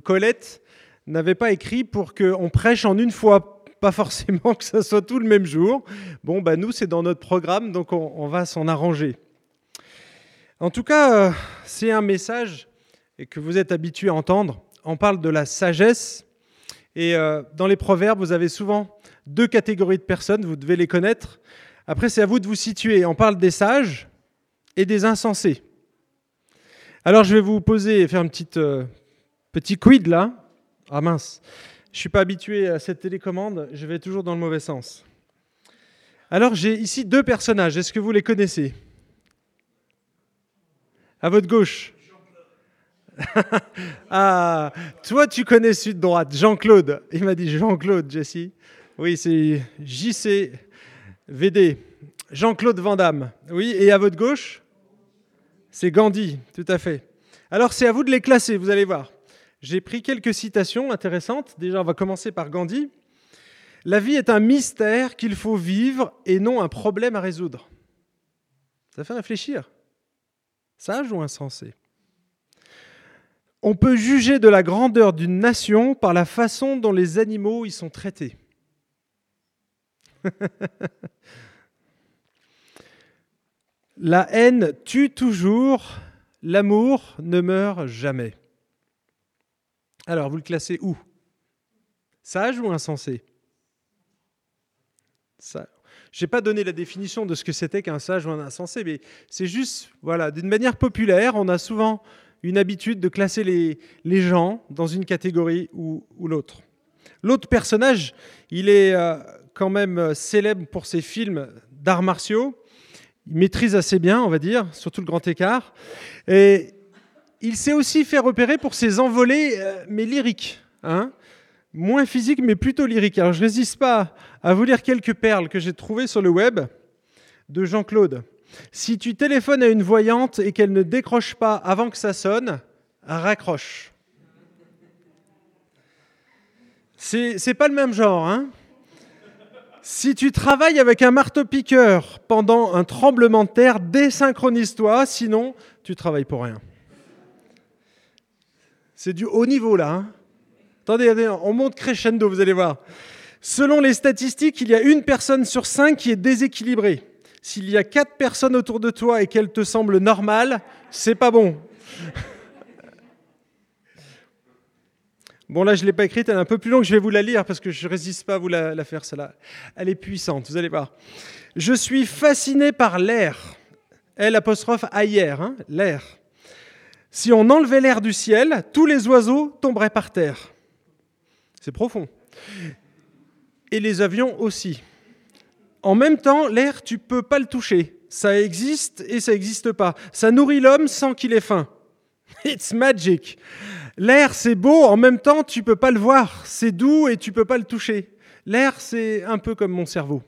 Colette n'avait pas écrit pour qu'on prêche en une fois, pas forcément que ça soit tout le même jour. Bon, bah nous, c'est dans notre programme, donc on, va s'en arranger. En tout cas, euh, c'est un message que vous êtes habitué à entendre. On parle de la sagesse. Et euh, dans les proverbes, vous avez souvent deux catégories de personnes, vous devez les connaître. Après, c'est à vous de vous situer. On parle des sages et des insensés. Alors, je vais vous poser, faire un petit, euh, petit quid là. Ah mince, je ne suis pas habitué à cette télécommande, je vais toujours dans le mauvais sens. Alors, j'ai ici deux personnages. Est-ce que vous les connaissez? À votre gauche. ah, toi, tu connais Sud-Droite. Jean-Claude. Il m'a dit Jean-Claude, Jesse. Oui, c'est JCVD. Jean-Claude Vandamme. Oui, et à votre gauche C'est Gandhi, tout à fait. Alors, c'est à vous de les classer, vous allez voir. J'ai pris quelques citations intéressantes. Déjà, on va commencer par Gandhi. La vie est un mystère qu'il faut vivre et non un problème à résoudre. Ça fait réfléchir. Sage ou insensé? On peut juger de la grandeur d'une nation par la façon dont les animaux y sont traités. la haine tue toujours, l'amour ne meurt jamais. Alors, vous le classez où? Sage ou insensé? Je n'ai pas donné la définition de ce que c'était qu'un sage ou un insensé, mais c'est juste, voilà, d'une manière populaire, on a souvent une habitude de classer les, les gens dans une catégorie ou, ou l'autre. L'autre personnage, il est euh, quand même euh, célèbre pour ses films d'arts martiaux. Il maîtrise assez bien, on va dire, surtout le grand écart. Et il s'est aussi fait repérer pour ses envolées, euh, mais lyriques. Hein moins physiques, mais plutôt lyriques. Alors je résiste pas à vous lire quelques perles que j'ai trouvées sur le web de Jean-Claude. Si tu téléphones à une voyante et qu'elle ne décroche pas avant que ça sonne, raccroche. C'est pas le même genre, hein si tu travailles avec un marteau-piqueur pendant un tremblement de terre, désynchronise-toi, sinon tu travailles pour rien. C'est du haut niveau là. Hein. attendez, on monte crescendo, vous allez voir. Selon les statistiques, il y a une personne sur cinq qui est déséquilibrée. S'il y a quatre personnes autour de toi et qu'elles te semblent normales, c'est pas bon. Bon, là, je ne l'ai pas écrite, elle est un peu plus longue, je vais vous la lire parce que je ne résiste pas à vous la, faire, celle-là. Elle est puissante, vous allez voir. Je suis fasciné par l'air. L apostrophe ailleurs, hein, l'air. Si on enlevait l'air du ciel, tous les oiseaux tomberaient par terre. C'est profond. Et les avions aussi. En même temps, l'air, tu peux pas le toucher. Ça existe et ça n'existe pas. Ça nourrit l'homme sans qu'il ait faim. It's magic. L'air, c'est beau, en même temps, tu peux pas le voir. C'est doux et tu peux pas le toucher. L'air, c'est un peu comme mon cerveau.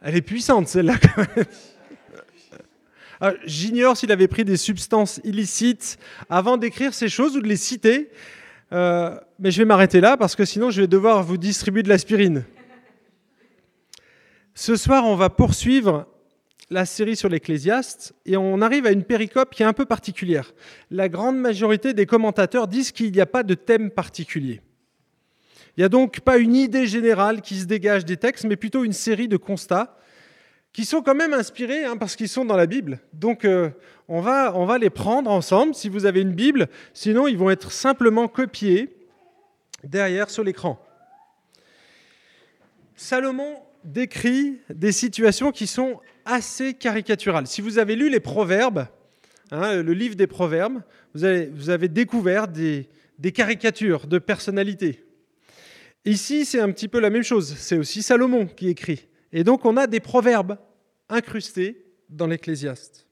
Elle est puissante, celle-là, quand même. Ah, j'ignore s'il avait pris des substances illicites avant d'écrire ces choses ou de les citer, euh, mais je vais m'arrêter là parce que sinon je vais devoir vous distribuer de l'aspirine. Ce soir, on va poursuivre la série sur l'Ecclésiaste et on arrive à une péricope qui est un peu particulière. La grande majorité des commentateurs disent qu'il n'y a pas de thème particulier. Il n'y a donc pas une idée générale qui se dégage des textes, mais plutôt une série de constats qui sont quand même inspirés hein, parce qu'ils sont dans la Bible. Donc euh, on, va, les prendre ensemble si vous avez une Bible, sinon ils vont être simplement copiés derrière sur l'écran. Salomon décrit des situations qui sont assez caricaturales. Si vous avez lu les Proverbes, hein, le livre des Proverbes, vous avez, découvert des caricatures de personnalités. Ici, c'est un petit peu la même chose. C'est aussi Salomon qui écrit. Et donc on a des proverbes incrustés dans l'Ecclésiaste.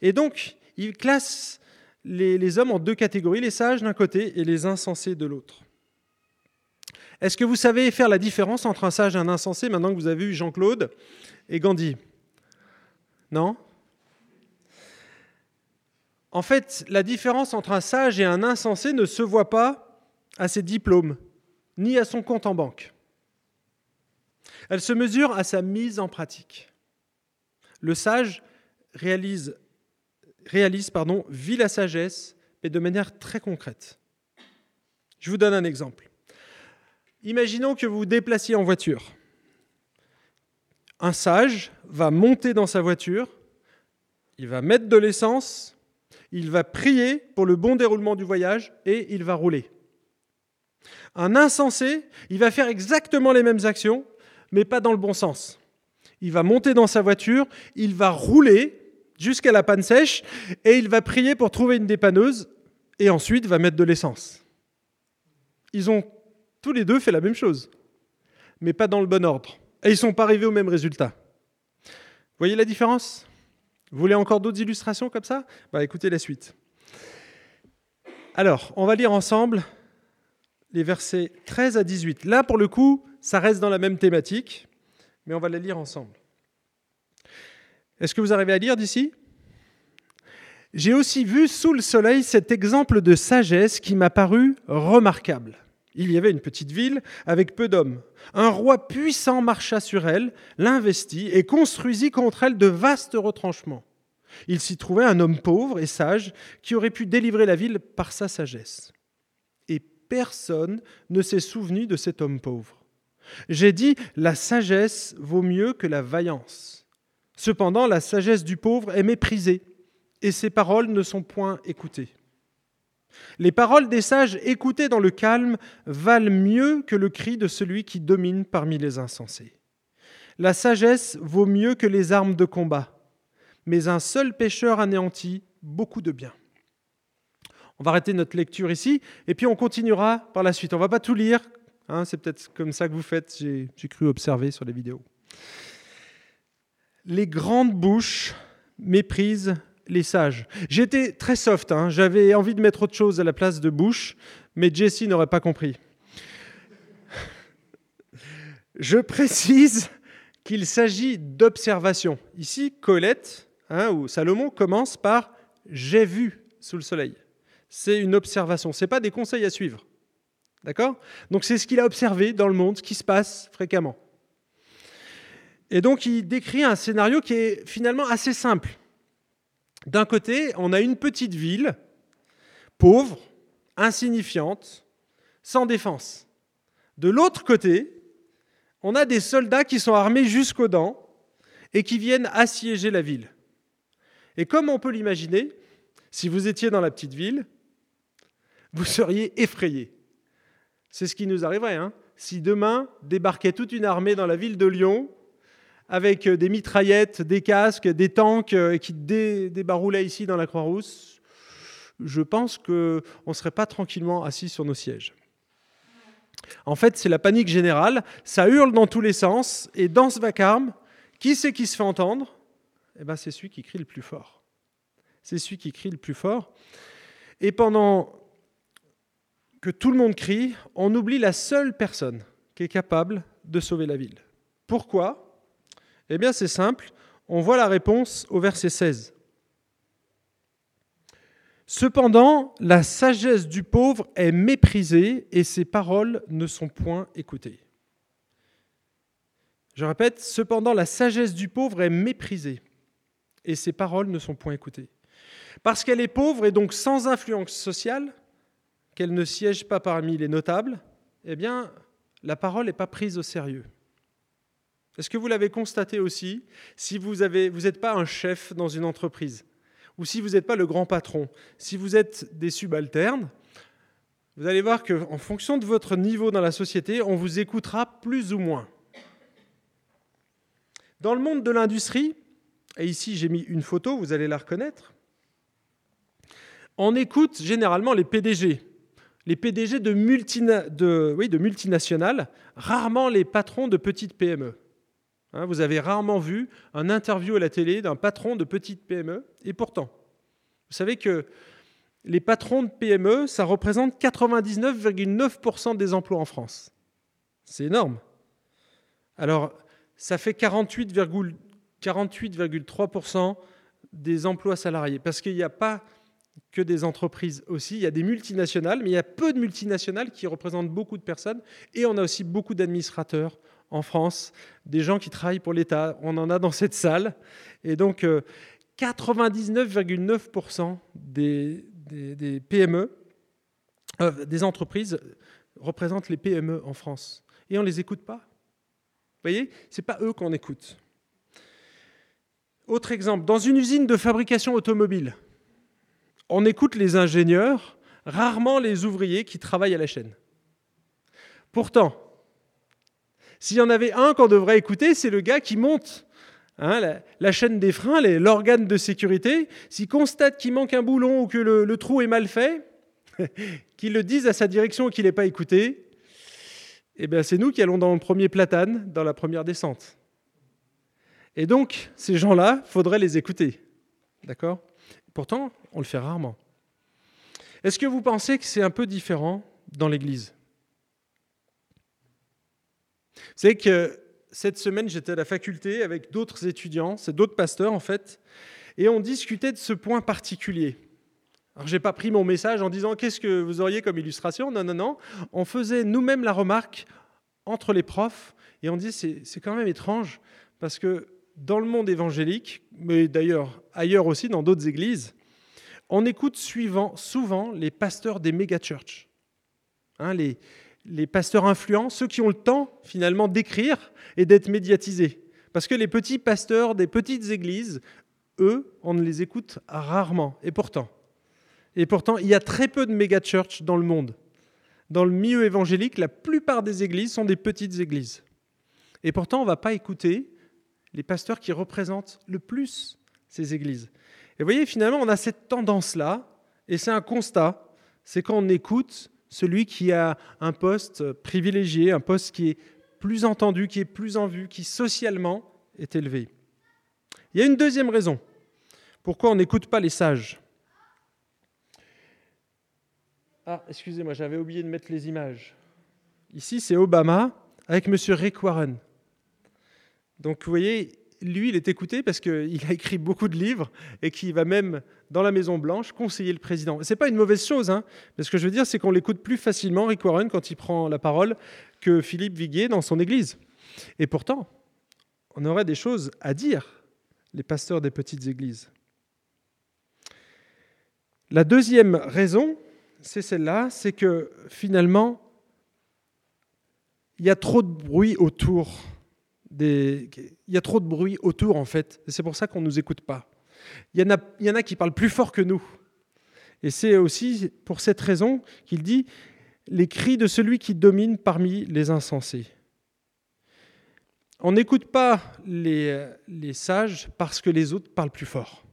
Et donc il classe les, hommes en deux catégories, les sages d'un côté et les insensés de l'autre. Est-ce que vous savez faire la différence entre un sage et un insensé maintenant que vous avez vu Jean-Claude et Gandhi? Non? En fait, la différence entre un sage et un insensé ne se voit pas à ses diplômes, ni à son compte en banque. Elle se mesure à sa mise en pratique. Le sage réalise, pardon, vit la sagesse, mais de manière très concrète. Je vous donne un exemple. Imaginons que vous vous déplaciez en voiture. Un sage va monter dans sa voiture, il va mettre de l'essence, il va prier pour le bon déroulement du voyage et il va rouler. Un insensé, il va faire exactement les mêmes actions, mais pas dans le bon sens. Il va monter dans sa voiture, il va rouler jusqu'à la panne sèche et il va prier pour trouver une dépanneuse et ensuite va mettre de l'essence. Ils ont tous les deux fait la même chose, mais pas dans le bon ordre. Et ils ne sont pas arrivés au même résultat. Voyez la différence? Vous voulez encore d'autres illustrations comme ça? Bah, Écoutez la suite. Alors, on va lire ensemble les versets 13 à 18. Là, pour le coup, ça reste dans la même thématique, mais on va les lire ensemble. Est-ce que vous arrivez à lire d'ici? J'ai aussi vu sous le soleil cet exemple de sagesse qui m'a paru remarquable. Il y avait une petite ville avec peu d'hommes. Un roi puissant marcha sur elle, l'investit et construisit contre elle de vastes retranchements. Il s'y trouvait un homme pauvre et sage qui aurait pu délivrer la ville par sa sagesse personne ne s'est souvenu de cet homme pauvre. J'ai dit, la sagesse vaut mieux que la vaillance. Cependant, la sagesse du pauvre est méprisée, et ses paroles ne sont point écoutées. Les paroles des sages écoutées dans le calme valent mieux que le cri de celui qui domine parmi les insensés. La sagesse vaut mieux que les armes de combat, mais un seul pécheur anéantit beaucoup de bien. On va arrêter notre lecture ici et puis on continuera par la suite. On ne va pas tout lire, hein, c'est peut-être comme ça que vous faites, j'ai cru observer sur les vidéos. Les grandes bouches méprisent les sages. J'étais très soft, hein. j'avais envie de mettre autre chose à la place de bouche, mais Jessie n'aurait pas compris. Je précise qu'il s'agit d'observation. Ici, Colette hein, ou Salomon commence par J'ai vu sous le soleil c'est une observation, ce n'est pas des conseils à suivre. D'accord? Donc c'est ce qu'il a observé dans le monde, ce qui se passe fréquemment. Et donc il décrit un scénario qui est finalement assez simple. D'un côté, on a une petite ville, pauvre, insignifiante, sans défense. De l'autre côté, on a des soldats qui sont armés jusqu'aux dents et qui viennent assiéger la ville. Et comme on peut l'imaginer, si vous étiez dans la petite ville, vous seriez effrayé. C'est ce qui nous arriverait. Hein. si demain débarquait toute une armée dans la ville de Lyon, avec euh, des mitraillettes, des casques, des tanks euh, qui débaroulaient ici dans la Croix-Rousse, je pense qu'on ne serait pas tranquillement assis sur nos sièges. En fait, c'est la panique générale, ça hurle dans tous les sens, et dans ce vacarme, qui c'est qui se fait entendre? Eh ben, C'est celui qui crie le plus fort. C'est celui qui crie le plus fort. Et pendant que tout le monde crie, on oublie la seule personne qui est capable de sauver la ville. Pourquoi? Eh bien c'est simple, on voit la réponse au verset 16. Cependant, la sagesse du pauvre est méprisée et ses paroles ne sont point écoutées. Je répète, cependant, la sagesse du pauvre est méprisée et ses paroles ne sont point écoutées. Parce qu'elle est pauvre et donc sans influence sociale, qu'elle ne siège pas parmi les notables, eh bien, la parole n'est pas prise au sérieux. Est-ce que vous l'avez constaté aussi si vous n'êtes pas un chef dans une entreprise ou si vous n'êtes pas le grand patron, si vous êtes des subalternes, vous allez voir qu'en fonction de votre niveau dans la société, on vous écoutera plus ou moins. Dans le monde de l'industrie, et ici j'ai mis une photo, vous allez la reconnaître, on écoute généralement les PDG, les PDG de, multinationales, rarement les patrons de petites PME. Hein, vous avez rarement vu un interview à la télé d'un patron de petite PME, et pourtant, vous savez que les patrons de PME, ça représente 99,9% des emplois en France. C'est énorme. Alors, ça fait 48,3% des emplois salariés, parce qu'il n'y a pas que des entreprises aussi. Il y a des multinationales, mais il y a peu de multinationales qui représentent beaucoup de personnes. Et on a aussi beaucoup d'administrateurs en France, des gens qui travaillent pour l'État. On en a dans cette salle. Et donc, 99,9% euh, des, PME, euh, des entreprises représentent les PME en France. Et on ne les écoute pas. Vous voyez, ce n'est pas eux qu'on écoute. Autre exemple, dans une usine de fabrication automobile, on écoute les ingénieurs, rarement les ouvriers qui travaillent à la chaîne. Pourtant, s'il y en avait un qu'on devrait écouter, c'est le gars qui monte hein, la, chaîne des freins, l'organe de sécurité. S'il constate qu'il manque un boulon ou que le, trou est mal fait, qu'il le dise à sa direction et qu'il n'est pas écouté, eh bien c'est nous qui allons dans le premier platane, dans la première descente. Et donc, ces gens-là, faudrait les écouter. D'accord? Pourtant, on le fait rarement. Est-ce que vous pensez que c'est un peu différent dans l'Église? Vous savez que cette semaine, j'étais à la faculté avec d'autres étudiants, c'est d'autres pasteurs en fait, et on discutait de ce point particulier. Alors, je n'ai pas pris mon message en disant qu'est-ce que vous auriez comme illustration? Non, non, non. On faisait nous-mêmes la remarque entre les profs et on dit c'est quand même étrange parce que dans le monde évangélique, mais d'ailleurs ailleurs aussi, dans d'autres églises, on écoute suivant, souvent les pasteurs des méga-churches, hein, les, pasteurs influents, ceux qui ont le temps finalement d'écrire et d'être médiatisés. Parce que les petits pasteurs des petites églises, eux, on ne les écoute rarement. Et pourtant, et pourtant, il y a très peu de méga-churches dans le monde. Dans le milieu évangélique, la plupart des églises sont des petites églises. Et pourtant, on ne va pas écouter les pasteurs qui représentent le plus ces églises. Et vous voyez, finalement, on a cette tendance-là, et c'est un constat, c'est quand on écoute celui qui a un poste privilégié, un poste qui est plus entendu, qui est plus en vue, qui socialement est élevé. Il y a une deuxième raison pourquoi on n'écoute pas les sages. Ah, excusez-moi, j'avais oublié de mettre les images. Ici, c'est Obama avec M. Rick Warren. Donc vous voyez, lui, il est écouté parce qu'il a écrit beaucoup de livres et qu'il va même dans la Maison Blanche conseiller le président. Ce n'est pas une mauvaise chose, hein, mais ce que je veux dire, c'est qu'on l'écoute plus facilement, Rick Warren, quand il prend la parole, que Philippe Viguier dans son église. Et pourtant, on aurait des choses à dire, les pasteurs des petites églises. La deuxième raison, c'est celle-là, c'est que finalement, il y a trop de bruit autour il y a trop de bruit autour, en fait. C'est pour ça qu'on ne nous écoute pas. Il y, en a, qui parlent plus fort que nous. Et c'est aussi pour cette raison qu'il dit les cris de celui qui domine parmi les insensés. On n'écoute pas les, sages parce que les autres parlent plus fort.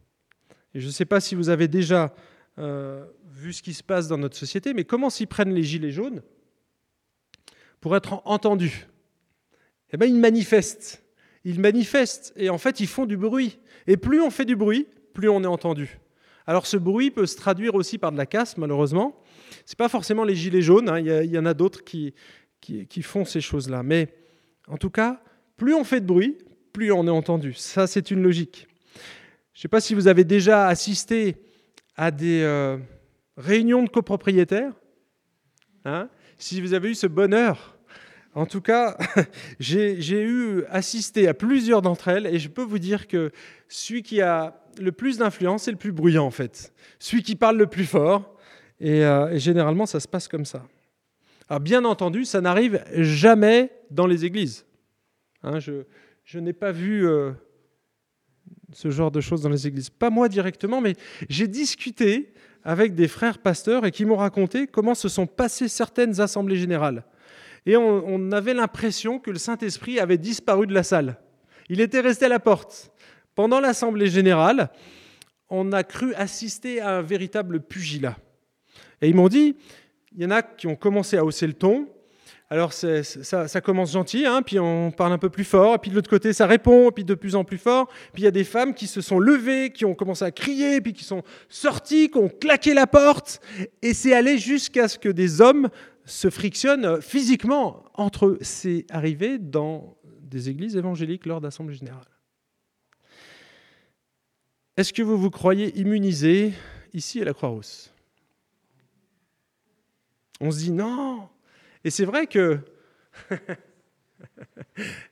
Je ne sais pas si vous avez déjà euh, vu ce qui se passe dans notre société, mais comment s'y prennent les gilets jaunes pour être entendus? Eh bien, ils manifestent. Ils manifestent et en fait, ils font du bruit. Et plus on fait du bruit, plus on est entendu. Alors ce bruit peut se traduire aussi par de la casse, malheureusement. Ce n'est pas forcément les gilets jaunes, hein. il, y en a d'autres qui, qui, font ces choses-là. Mais en tout cas, plus on fait de bruit, plus on est entendu. Ça, c'est une logique. Je ne sais pas si vous avez déjà assisté à des euh, réunions de copropriétaires. Hein si vous avez eu ce bonheur en tout cas, j'ai eu assisté à plusieurs d'entre elles et je peux vous dire que celui qui a le plus d'influence est le plus bruyant en fait. Celui qui parle le plus fort. Et, euh, généralement, ça se passe comme ça. Alors bien entendu, ça n'arrive jamais dans les églises. Hein, je, n'ai pas vu euh, ce genre de choses dans les églises. Pas moi directement, mais j'ai discuté avec des frères pasteurs et qui m'ont raconté comment se sont passées certaines assemblées générales et on, avait l'impression que le Saint-Esprit avait disparu de la salle. Il était resté à la porte. Pendant l'Assemblée générale, on a cru assister à un véritable pugilat. Et ils m'ont dit, il y en a qui ont commencé à hausser le ton. Alors ça, commence gentil, hein, puis on parle un peu plus fort, et puis de l'autre côté ça répond, puis de plus en plus fort. Puis il y a des femmes qui se sont levées, qui ont commencé à crier, puis qui sont sorties, qui ont claqué la porte, et c'est allé jusqu'à ce que des hommes se frictionnent physiquement entre eux. C'est arrivé dans des églises évangéliques lors d'assemblées générales. Est-ce que vous vous croyez immunisé ici à la Croix-Rousse? On se dit non. Et c'est vrai que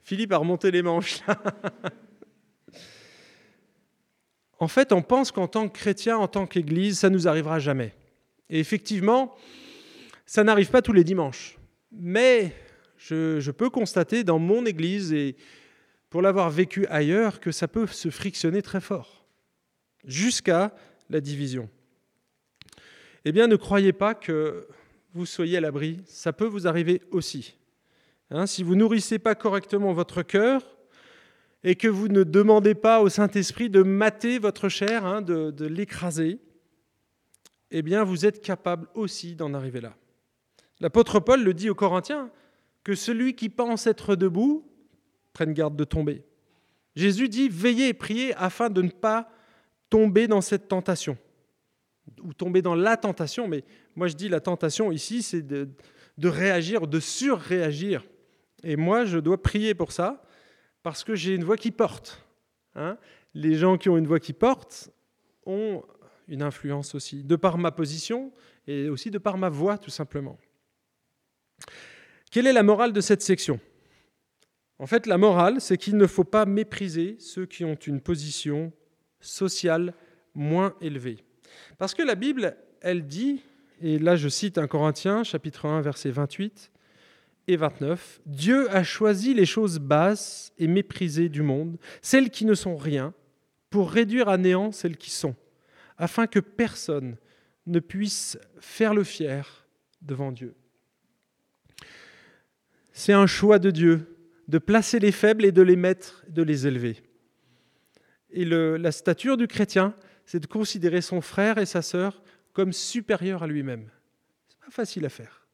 Philippe a remonté les manches. En fait, on pense qu'en tant que chrétien, en tant qu'Église, ça nous arrivera jamais. Et effectivement, ça n'arrive pas tous les dimanches. Mais je, peux constater dans mon Église, et pour l'avoir vécu ailleurs, que ça peut se frictionner très fort, jusqu'à la division. Eh bien, ne croyez pas que vous soyez à l'abri, ça peut vous arriver aussi. Hein, si vous nourrissez pas correctement votre cœur et que vous ne demandez pas au Saint-Esprit de mater votre chair, hein, de l'écraser, eh bien, vous êtes capable aussi d'en arriver là. L'apôtre Paul le dit aux Corinthiens, que celui qui pense être debout prenne garde de tomber. Jésus dit, veillez et priez afin de ne pas tomber dans cette tentation, ou tomber dans la tentation, mais moi je dis la tentation ici, c'est de, réagir, de surréagir. Et moi, je dois prier pour ça, parce que j'ai une voix qui porte. Hein Les gens qui ont une voix qui porte ont une influence aussi, de par ma position et aussi de par ma voix, tout simplement. Quelle est la morale de cette section? En fait, la morale, c'est qu'il ne faut pas mépriser ceux qui ont une position sociale moins élevée. Parce que la Bible, elle dit, et là je cite un Corinthien, chapitre 1, verset 28 et 29, Dieu a choisi les choses basses et méprisées du monde, celles qui ne sont rien, pour réduire à néant celles qui sont, afin que personne ne puisse faire le fier devant Dieu. C'est un choix de Dieu de placer les faibles et de les mettre, de les élever. Et la stature du chrétien, c'est de considérer son frère et sa sœur comme supérieurs à lui-même. C'est pas facile à faire,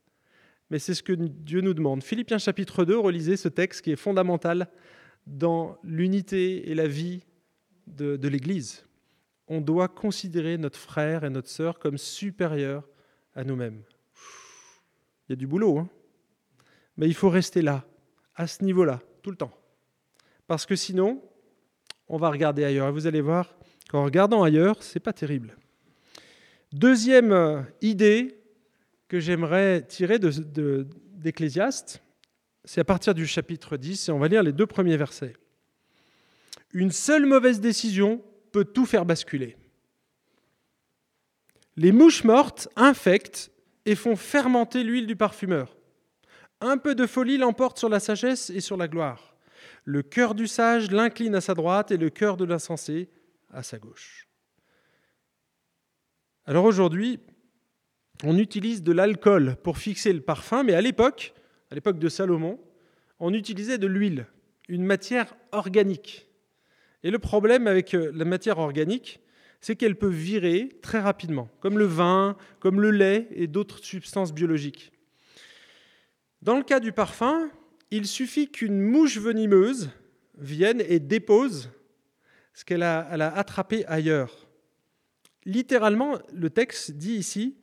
mais c'est ce que Dieu nous demande. Philippiens chapitre 2, relisez ce texte qui est fondamental dans l'unité et la vie de, de l'Église. On doit considérer notre frère et notre sœur comme supérieurs à nous-mêmes. Il y a du boulot, hein mais il faut rester là, à ce niveau-là, tout le temps. Parce que sinon, on va regarder ailleurs. Et vous allez voir qu'en regardant ailleurs, c'est pas terrible. Deuxième euh, idée que j'aimerais tirer d'Ecclésiaste, de, de, c'est à partir du chapitre 10, et on va lire les deux premiers versets. Une seule mauvaise décision peut tout faire basculer. Les mouches mortes infectent et font fermenter l'huile du parfumeur. Un peu de folie l'emporte sur la sagesse et sur la gloire. Le cœur du sage l'incline à sa droite et le cœur de l'insensé à sa gauche. Alors aujourd'hui, on utilise de l'alcool pour fixer le parfum, mais à l'époque, à l'époque de Salomon, on utilisait de l'huile, une matière organique. Et le problème avec la matière organique, c'est qu'elle peut virer très rapidement, comme le vin, comme le lait et d'autres substances biologiques. Dans le cas du parfum, il suffit qu'une mouche venimeuse vienne et dépose ce qu'elle a, attrapé ailleurs. Littéralement, le texte dit ici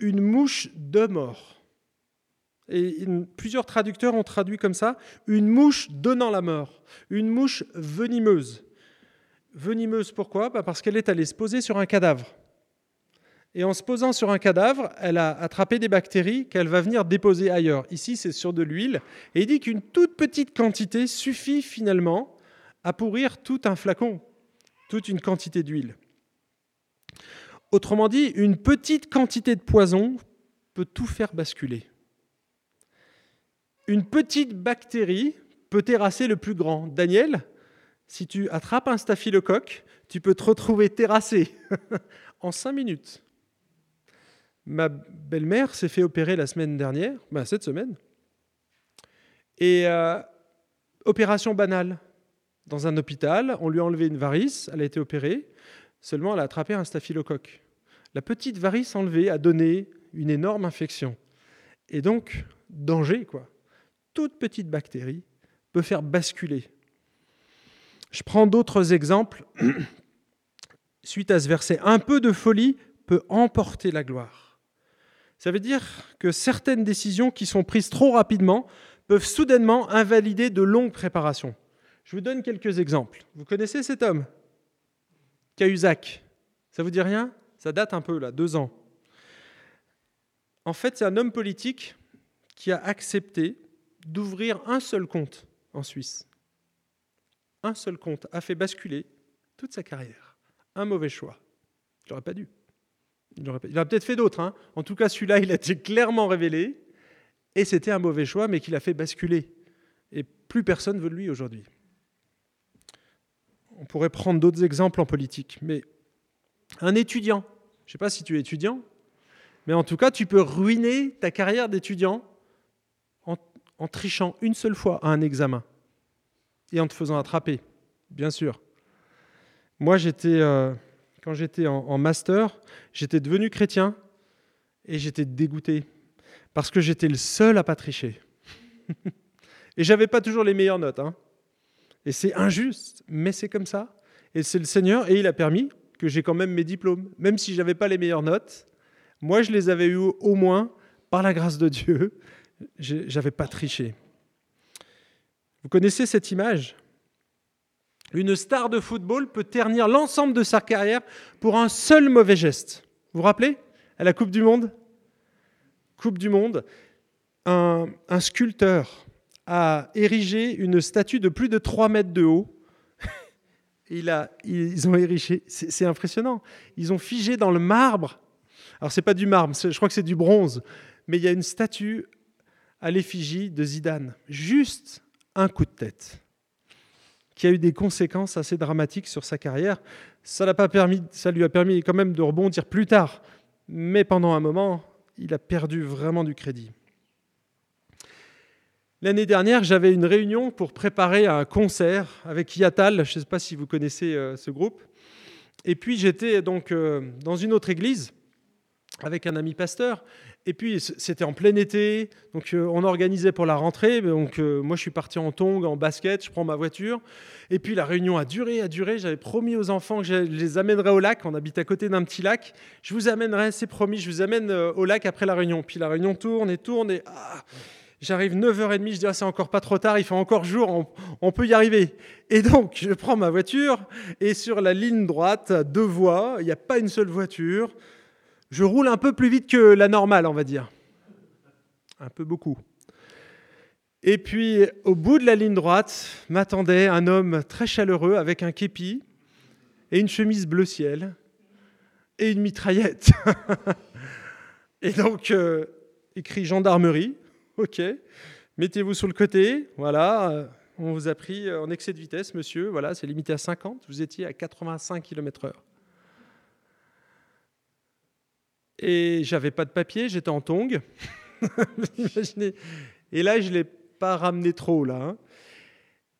une mouche de mort. Et plusieurs traducteurs ont traduit comme ça une mouche donnant la mort, une mouche venimeuse. Venimeuse pourquoi? Bah Parce qu'elle est allée se poser sur un cadavre. Et en se posant sur un cadavre, elle a attrapé des bactéries qu'elle va venir déposer ailleurs. Ici, c'est sur de l'huile. Et il dit qu'une toute petite quantité suffit finalement à pourrir tout un flacon, toute une quantité d'huile. Autrement dit, une petite quantité de poison peut tout faire basculer. Une petite bactérie peut terrasser le plus grand. Daniel, si tu attrapes un staphylocoque, tu peux te retrouver terrassé en cinq minutes. Ma belle-mère s'est fait opérer la semaine dernière, ben cette semaine. Et euh, opération banale. Dans un hôpital, on lui a enlevé une varice, elle a été opérée, seulement elle a attrapé un staphylocoque. La petite varice enlevée a donné une énorme infection. Et donc, danger, quoi. Toute petite bactérie peut faire basculer. Je prends d'autres exemples. Suite à ce verset, un peu de folie peut emporter la gloire. Ça veut dire que certaines décisions qui sont prises trop rapidement peuvent soudainement invalider de longues préparations. Je vous donne quelques exemples. Vous connaissez cet homme? Cahuzac. Ça vous dit rien? Ça date un peu, là, deux ans. En fait, c'est un homme politique qui a accepté d'ouvrir un seul compte en Suisse. Un seul compte a fait basculer toute sa carrière. un mauvais choix. Il n'aurait pas dû. Il aurait, peut-être fait d'autres. Hein. En tout cas, celui-là, il a été clairement révélé. Et c'était un mauvais choix, mais qui l'a fait basculer. Et plus personne veut de lui aujourd'hui. On pourrait prendre d'autres exemples en politique. Mais un étudiant, je ne sais pas si tu es étudiant, mais en tout cas, tu peux ruiner ta carrière d'étudiant en, trichant une seule fois à un examen et en te faisant attraper, bien sûr. Moi, j'étais, euh, quand j'étais en, master, j'étais devenu chrétien et j'étais dégoûté parce que j'étais le seul à pas tricher. et j'avais pas toujours les meilleures notes. Hein. Et c'est injuste, mais c'est comme ça. Et c'est le Seigneur, et il a permis que j'ai quand même mes diplômes. Même si je n'avais pas les meilleures notes, moi je les avais eues au moins par la grâce de Dieu. J'avais pas triché. Vous connaissez cette image? Une star de football peut ternir l'ensemble de sa carrière pour un seul mauvais geste. Vous vous rappelez À la Coupe du Monde? Coupe du Monde, un, sculpteur a érigé une statue de plus de 3 mètres de haut. Ils ont érigé, c'est impressionnant. Ils ont figé dans le marbre. Alors c'est pas du marbre, je crois que c'est du bronze, mais il y a une statue à l'effigie de Zidane. Juste un coup de tête qui a eu des conséquences assez dramatiques sur sa carrière. Ça, l'a pas permis, ça lui a permis quand même de rebondir plus tard, mais pendant un moment, il a perdu vraiment du crédit. L'année dernière, j'avais une réunion pour préparer un concert avec Yatal, je ne sais pas si vous connaissez euh, ce groupe. Et puis j'étais donc euh, dans une autre église avec un ami pasteur. Et puis c'était en plein été, donc euh, on organisait pour la rentrée. Donc moi je suis parti en tongs, en basket, je prends ma voiture. Et puis la réunion a duré, a duré. J'avais promis aux enfants que je les amènerais au lac. On habite à côté d'un petit lac. Je vous amènerai, c'est promis, je vous amène au lac après la réunion. Puis la réunion tourne et tourne et ah, J'arrive 9h30, je dis ah, c'est encore pas trop tard, il fait encore jour, on, peut y arriver. Et donc je prends ma voiture et sur la ligne droite, deux voies, il n'y a pas une seule voiture. Je roule un peu plus vite que la normale, on va dire. Un peu beaucoup. Et puis au bout de la ligne droite m'attendait un homme très chaleureux avec un képi et une chemise bleu ciel et une mitraillette. et donc euh, écrit gendarmerie. Ok, mettez-vous sur le côté. Voilà, on vous a pris en excès de vitesse, monsieur. Voilà, c'est limité à 50. Vous étiez à 85 km/h. Et j'avais pas de papier, j'étais en tongue. Et là, je ne l'ai pas ramené trop, là. Hein.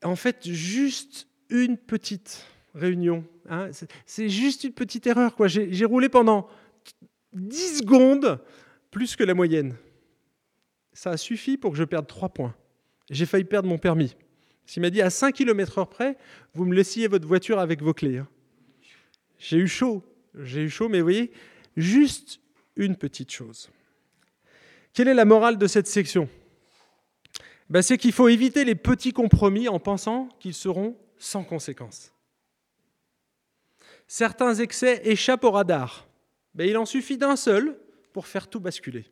En fait, juste une petite réunion. Hein. C'est juste une petite erreur. quoi. J'ai roulé pendant 10 secondes plus que la moyenne ça a suffi pour que je perde 3 points. J'ai failli perdre mon permis. S'il m'a dit à 5 km/h près, vous me laissiez votre voiture avec vos clés. Hein. J'ai eu chaud, j'ai eu chaud, mais vous voyez, juste une petite chose. Quelle est la morale de cette section? Ben, C'est qu'il faut éviter les petits compromis en pensant qu'ils seront sans conséquence. Certains excès échappent au radar. Il en suffit d'un seul pour faire tout basculer.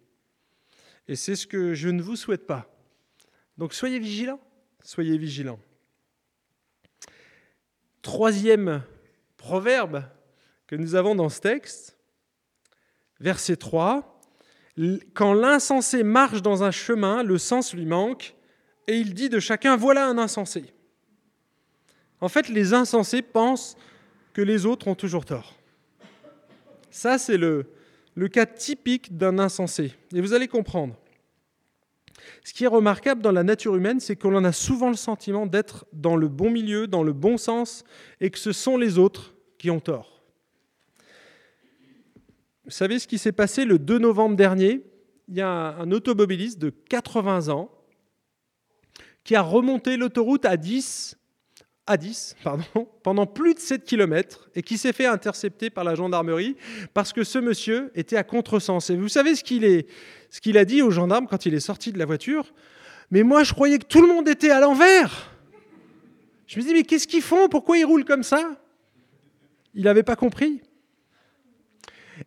Et c'est ce que je ne vous souhaite pas. Donc soyez vigilants, soyez vigilants. Troisième proverbe que nous avons dans ce texte, verset 3, Quand l'insensé marche dans un chemin, le sens lui manque, et il dit de chacun, voilà un insensé. En fait, les insensés pensent que les autres ont toujours tort. Ça, c'est le, le cas typique d'un insensé. Et vous allez comprendre. Ce qui est remarquable dans la nature humaine, c'est qu'on en a souvent le sentiment d'être dans le bon milieu, dans le bon sens, et que ce sont les autres qui ont tort. Vous savez ce qui s'est passé le 2 novembre dernier? Il y a un automobiliste de 80 ans qui a remonté l'autoroute à 10 à 10 pardon, pendant plus de 7 km et qui s'est fait intercepter par la gendarmerie parce que ce monsieur était à contresens. Et vous savez ce qu'il, a dit aux gendarmes quand il est sorti de la voiture? Mais moi, je croyais que tout le monde était à l'envers. Je me dis, mais qu'est-ce qu'ils font? Pourquoi ils roulent comme ça? Il n'avait pas compris.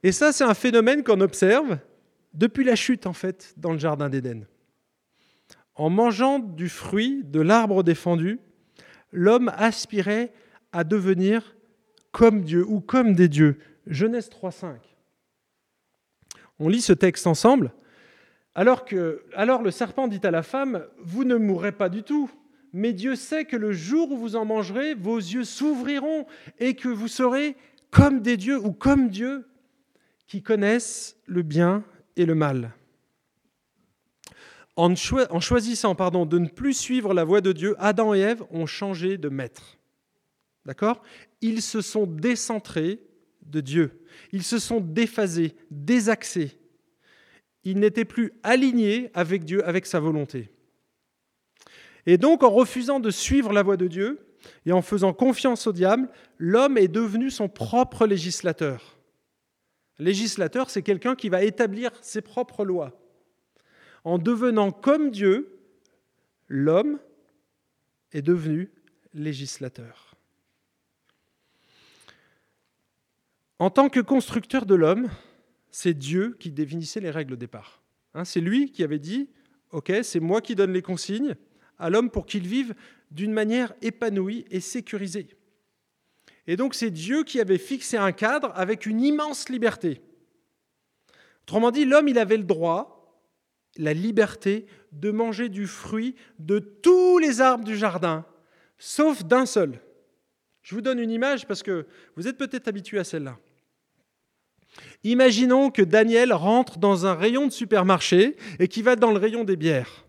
Et ça, c'est un phénomène qu'on observe depuis la chute, en fait, dans le Jardin d'Éden. En mangeant du fruit de l'arbre défendu, l'homme aspirait à devenir comme Dieu ou comme des dieux. Genèse 3.5. On lit ce texte ensemble. Alors, alors le serpent dit à la femme, vous ne mourrez pas du tout, mais Dieu sait que le jour où vous en mangerez, vos yeux s'ouvriront et que vous serez comme des dieux ou comme Dieu qui connaissent le bien et le mal. En, choisissant pardon, de ne plus suivre la voie de Dieu, Adam et Ève ont changé de maître. D'accord? Ils se sont décentrés de Dieu. Ils se sont déphasés, désaxés. Ils n'étaient plus alignés avec Dieu, avec sa volonté. Et donc, en refusant de suivre la voie de Dieu et en faisant confiance au diable, l'homme est devenu son propre législateur. Législateur, c'est quelqu'un qui va établir ses propres lois. En devenant comme Dieu, l'homme est devenu législateur. En tant que constructeur de l'homme, c'est Dieu qui définissait les règles au départ. Hein, c'est lui qui avait dit, OK, c'est moi qui donne les consignes à l'homme pour qu'il vive d'une manière épanouie et sécurisée. Et donc c'est Dieu qui avait fixé un cadre avec une immense liberté. Autrement dit, l'homme, il avait le droit, la liberté de manger du fruit de tous les arbres du jardin, sauf d'un seul. Je vous donne une image parce que vous êtes peut-être habitué à celle-là. Imaginons que Daniel rentre dans un rayon de supermarché et qu'il va dans le rayon des bières.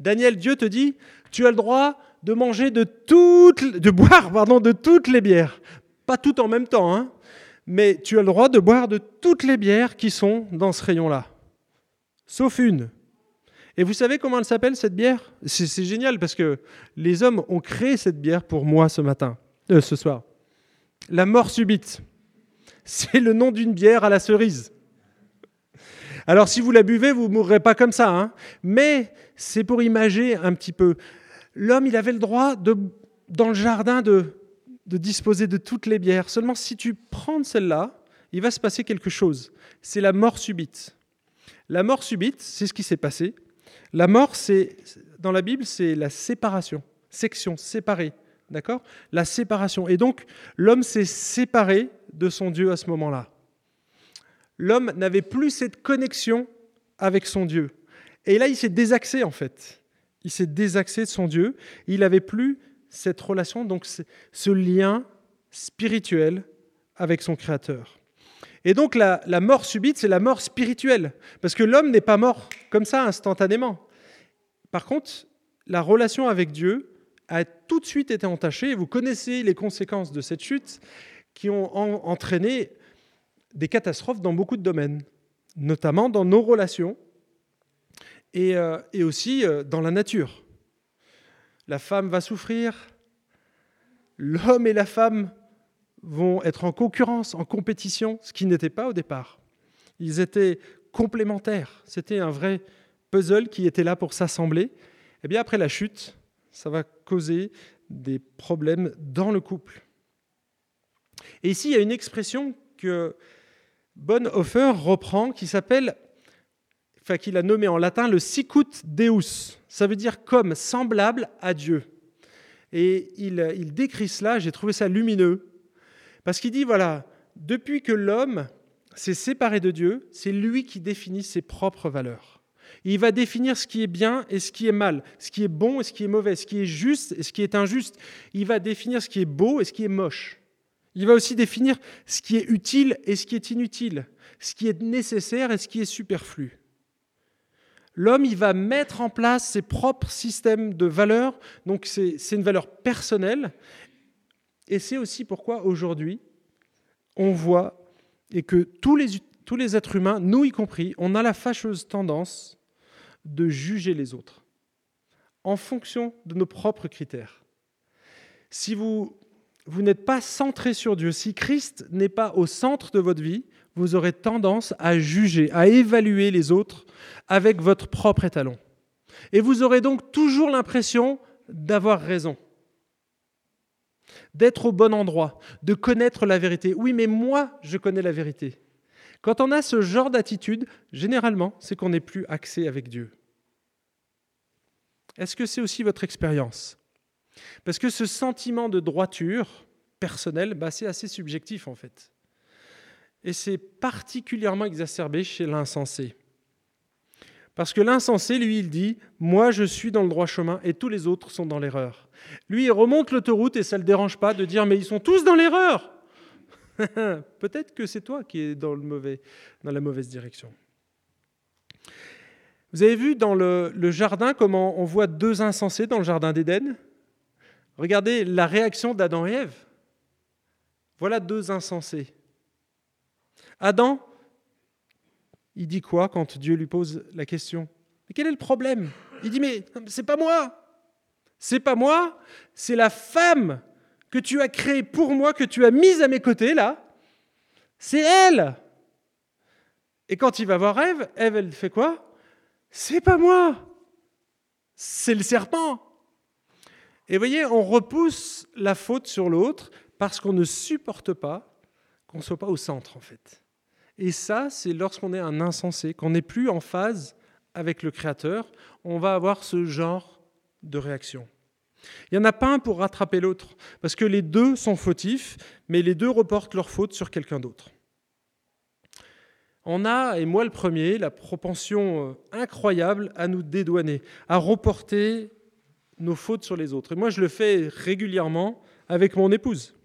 Daniel, Dieu te dit, tu as le droit de manger de toutes, de boire pardon, de toutes les bières. Pas toutes en même temps, hein, mais tu as le droit de boire de toutes les bières qui sont dans ce rayon-là, sauf une. Et vous savez comment elle s'appelle cette bière? C'est, génial parce que les hommes ont créé cette bière pour moi ce matin, euh, ce soir. La mort subite. C'est le nom d'une bière à la cerise. Alors si vous la buvez, vous ne mourrez pas comme ça. Hein. Mais c'est pour imager un petit peu. L'homme, il avait le droit, de, dans le jardin, de, de disposer de toutes les bières. Seulement si tu prends celle-là, il va se passer quelque chose. C'est la mort subite. La mort subite, c'est ce qui s'est passé. La mort, c'est dans la Bible, c'est la séparation, section, séparée. D'accord? La séparation. Et donc, l'homme s'est séparé de son Dieu à ce moment-là. L'homme n'avait plus cette connexion avec son Dieu. Et là, il s'est désaxé, en fait. Il s'est désaxé de son Dieu. Il n'avait plus cette relation, donc ce lien spirituel avec son Créateur. Et donc, la, la mort subite, c'est la mort spirituelle. Parce que l'homme n'est pas mort comme ça instantanément. Par contre, la relation avec Dieu a tout de suite été entachée. Vous connaissez les conséquences de cette chute qui ont entraîné des catastrophes dans beaucoup de domaines, notamment dans nos relations et, euh, aussi euh, dans la nature. La femme va souffrir, l'homme et la femme vont être en concurrence, en compétition, ce qui n'était pas au départ. Ils étaient complémentaires. C'était un vrai puzzle qui était là pour s'assembler. Et eh bien après la chute, ça va causer des problèmes dans le couple. Et ici, il y a une expression que Bonhoeffer reprend qui s'appelle, enfin qu'il a nommé en latin le sicut deus. Ça veut dire comme, semblable à Dieu. Et il, il décrit cela, j'ai trouvé ça lumineux, parce qu'il dit, voilà, depuis que l'homme s'est séparé de Dieu, c'est lui qui définit ses propres valeurs. Il va définir ce qui est bien et ce qui est mal, ce qui est bon et ce qui est mauvais, ce qui est juste et ce qui est injuste. Il va définir ce qui est beau et ce qui est moche. Il va aussi définir ce qui est utile et ce qui est inutile, ce qui est nécessaire et ce qui est superflu. L'homme, il va mettre en place ses propres systèmes de valeurs, donc c'est une valeur personnelle, et c'est aussi pourquoi aujourd'hui, on voit, et que tous les, tous les êtres humains, nous y compris, on a la fâcheuse tendance de juger les autres en fonction de nos propres critères. Si vous vous n'êtes pas centré sur Dieu, si Christ n'est pas au centre de votre vie, vous aurez tendance à juger, à évaluer les autres avec votre propre étalon. Et vous aurez donc toujours l'impression d'avoir raison, d'être au bon endroit, de connaître la vérité. Oui, mais moi, je connais la vérité. Quand on a ce genre d'attitude, généralement, c'est qu'on n'est plus axé avec Dieu. Est-ce que c'est aussi votre expérience? Parce que ce sentiment de droiture, personnel, bah, c'est assez subjectif en fait. Et c'est particulièrement exacerbé chez l'insensé. Parce que l'insensé, lui, il dit Moi, je suis dans le droit chemin et tous les autres sont dans l'erreur. Lui, il remonte l'autoroute et ça ne le dérange pas de dire Mais ils sont tous dans l'erreur Peut-être que c'est toi qui es dans, le mauvais, dans la mauvaise direction. Vous avez vu dans le, le jardin comment on voit deux insensés dans le jardin d'Éden? Regardez la réaction d'Adam et Ève. Voilà deux insensés. Adam, il dit quoi quand Dieu lui pose la question? Mais quel est le problème? Il dit Mais c'est pas moi. C'est pas moi, c'est la femme que tu as créée pour moi, que tu as mise à mes côtés là. C'est elle. Et quand il va voir Ève, Ève, elle fait quoi? C'est pas moi. C'est le serpent. Et vous voyez, on repousse la faute sur l'autre parce qu'on ne supporte pas qu'on ne soit pas au centre, en fait. Et ça, c'est lorsqu'on est un insensé, qu'on n'est plus en phase avec le Créateur, on va avoir ce genre de réaction. Il n'y en a pas un pour rattraper l'autre, parce que les deux sont fautifs, mais les deux reportent leur faute sur quelqu'un d'autre. On a, et moi le premier, la propension euh, incroyable à nous dédouaner, à reporter nos fautes sur les autres. Et moi, je le fais régulièrement avec mon épouse.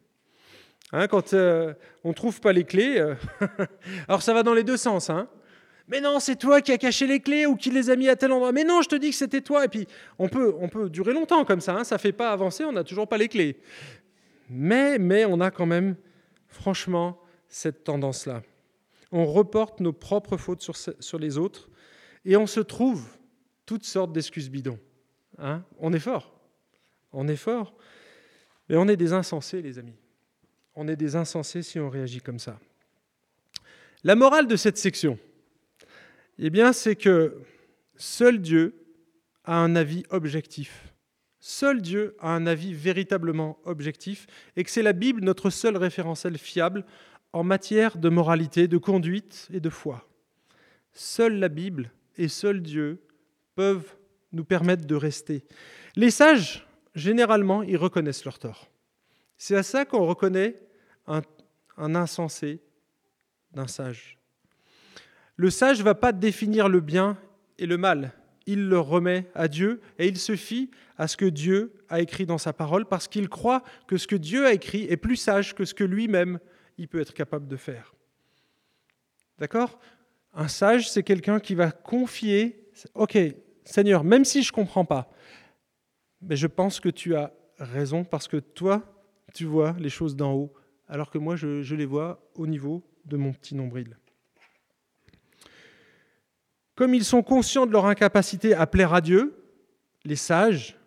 Hein, quand euh, on ne trouve pas les clés, euh, alors ça va dans les deux sens. Hein. Mais non, c'est toi qui as caché les clés ou qui les a mis à tel endroit. Mais non, je te dis que c'était toi. Et puis, on peut, on peut durer longtemps comme ça. Hein. Ça ne fait pas avancer, on n'a toujours pas les clés. Mais, mais on a quand même, franchement, cette tendance-là. On reporte nos propres fautes sur, sur les autres et on se trouve toutes sortes d'excuses bidons. On est fort. On est fort. Mais on est des insensés, les amis. On est des insensés si on réagit comme ça. La morale de cette section, eh bien, c'est que seul Dieu a un avis objectif. Seul Dieu a un avis véritablement objectif et que c'est la Bible notre seul référentiel fiable en matière de moralité, de conduite et de foi. Seule la Bible et seul Dieu peuvent nous permettent de rester. Les sages, généralement, ils reconnaissent leur tort. C'est à ça qu'on reconnaît un, insensé d'un sage. Le sage ne va pas définir le bien et le mal. Il le remet à Dieu et il se fie à ce que Dieu a écrit dans sa parole parce qu'il croit que ce que Dieu a écrit est plus sage que ce que lui-même il peut être capable de faire. D'accord? Un sage, c'est quelqu'un qui va confier, ok, Seigneur, même si je ne comprends pas, mais je pense que tu as raison parce que toi, tu vois les choses d'en haut, alors que moi, je, les vois au niveau de mon petit nombril. Comme ils sont conscients de leur incapacité à plaire à Dieu, les sages,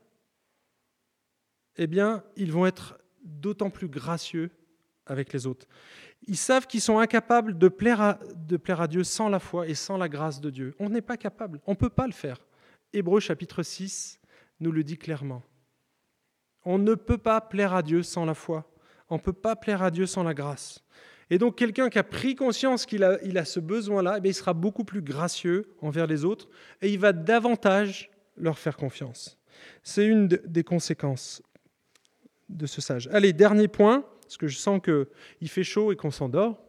eh bien, ils vont être d'autant plus gracieux avec les autres. Ils savent qu'ils sont incapables de plaire, à, de plaire à Dieu sans la foi et sans la grâce de Dieu. On n'est pas capable, on ne peut pas le faire. Hébreu chapitre 6 nous le dit clairement. On ne peut pas plaire à Dieu sans la foi. On ne peut pas plaire à Dieu sans la grâce. Et donc quelqu'un qui a pris conscience qu'il a, ce besoin-là, eh il sera beaucoup plus gracieux envers les autres et il va davantage leur faire confiance. C'est une des conséquences de ce sage. Allez, dernier point, parce que je sens qu'il fait chaud et qu'on s'endort.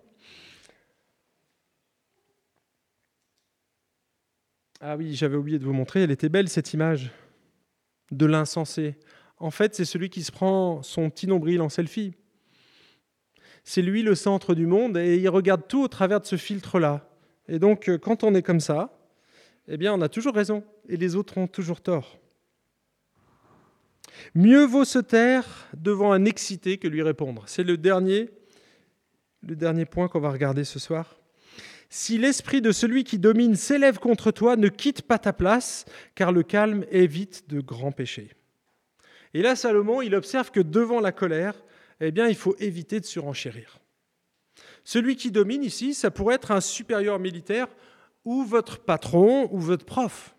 Ah oui, j'avais oublié de vous montrer, elle était belle cette image de l'insensé. En fait, c'est celui qui se prend son petit nombril en selfie. C'est lui le centre du monde et il regarde tout au travers de ce filtre-là. Et donc, euh, quand on est comme ça, eh bien, on a toujours raison et les autres ont toujours tort. Mieux vaut se taire devant un excité que lui répondre. C'est le dernier, le dernier point qu'on va regarder ce soir. Si l'esprit de celui qui domine s'élève contre toi, ne quitte pas ta place, car le calme évite de grands péchés. Et là, Salomon, il observe que devant la colère, eh bien, il faut éviter de surenchérir. Celui qui domine ici, ça pourrait être un supérieur militaire ou votre patron ou votre prof.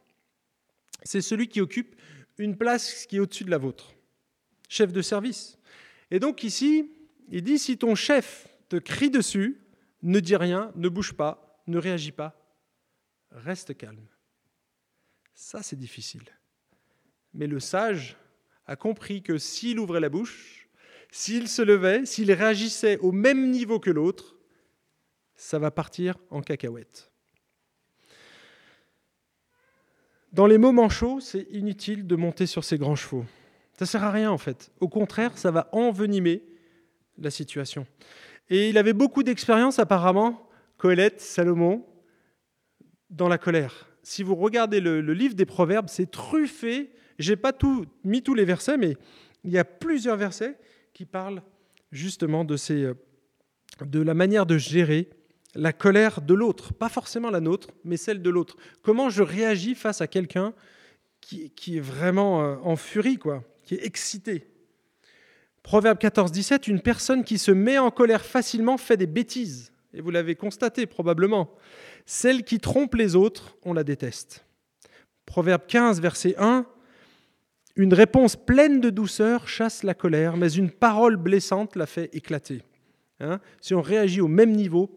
C'est celui qui occupe une place qui est au-dessus de la vôtre, chef de service. Et donc ici, il dit, si ton chef te crie dessus, ne dis rien, ne bouge pas, ne réagis pas, reste calme. Ça, c'est difficile. Mais le sage a compris que s'il ouvrait la bouche, S'il se levait, s'il réagissait au même niveau que l'autre, ça va partir en cacahuète. Dans les moments chauds, c'est inutile de monter sur ces grands chevaux. Ça sert à rien en fait. Au contraire, ça va envenimer la situation. Et il avait beaucoup d'expérience apparemment, Colette, Salomon, dans la colère. Si vous regardez le, livre des Proverbes, c'est truffé. J'ai pas tout, mis tous les versets, mais il y a plusieurs versets qui parlent justement euh, de la manière de gérer la colère de l'autre, pas forcément la nôtre, mais celle de l'autre. Comment je réagis face à quelqu'un qui, qui, est vraiment euh, en furie, quoi, qui est excité. Proverbe 14, 17, une personne qui se met en colère facilement fait des bêtises. Et vous l'avez constaté probablement. Celle qui trompe les autres, on la déteste. Proverbe 15, verset 1, une réponse pleine de douceur chasse la colère, mais une parole blessante la fait éclater. Hein? Si on réagit au même niveau,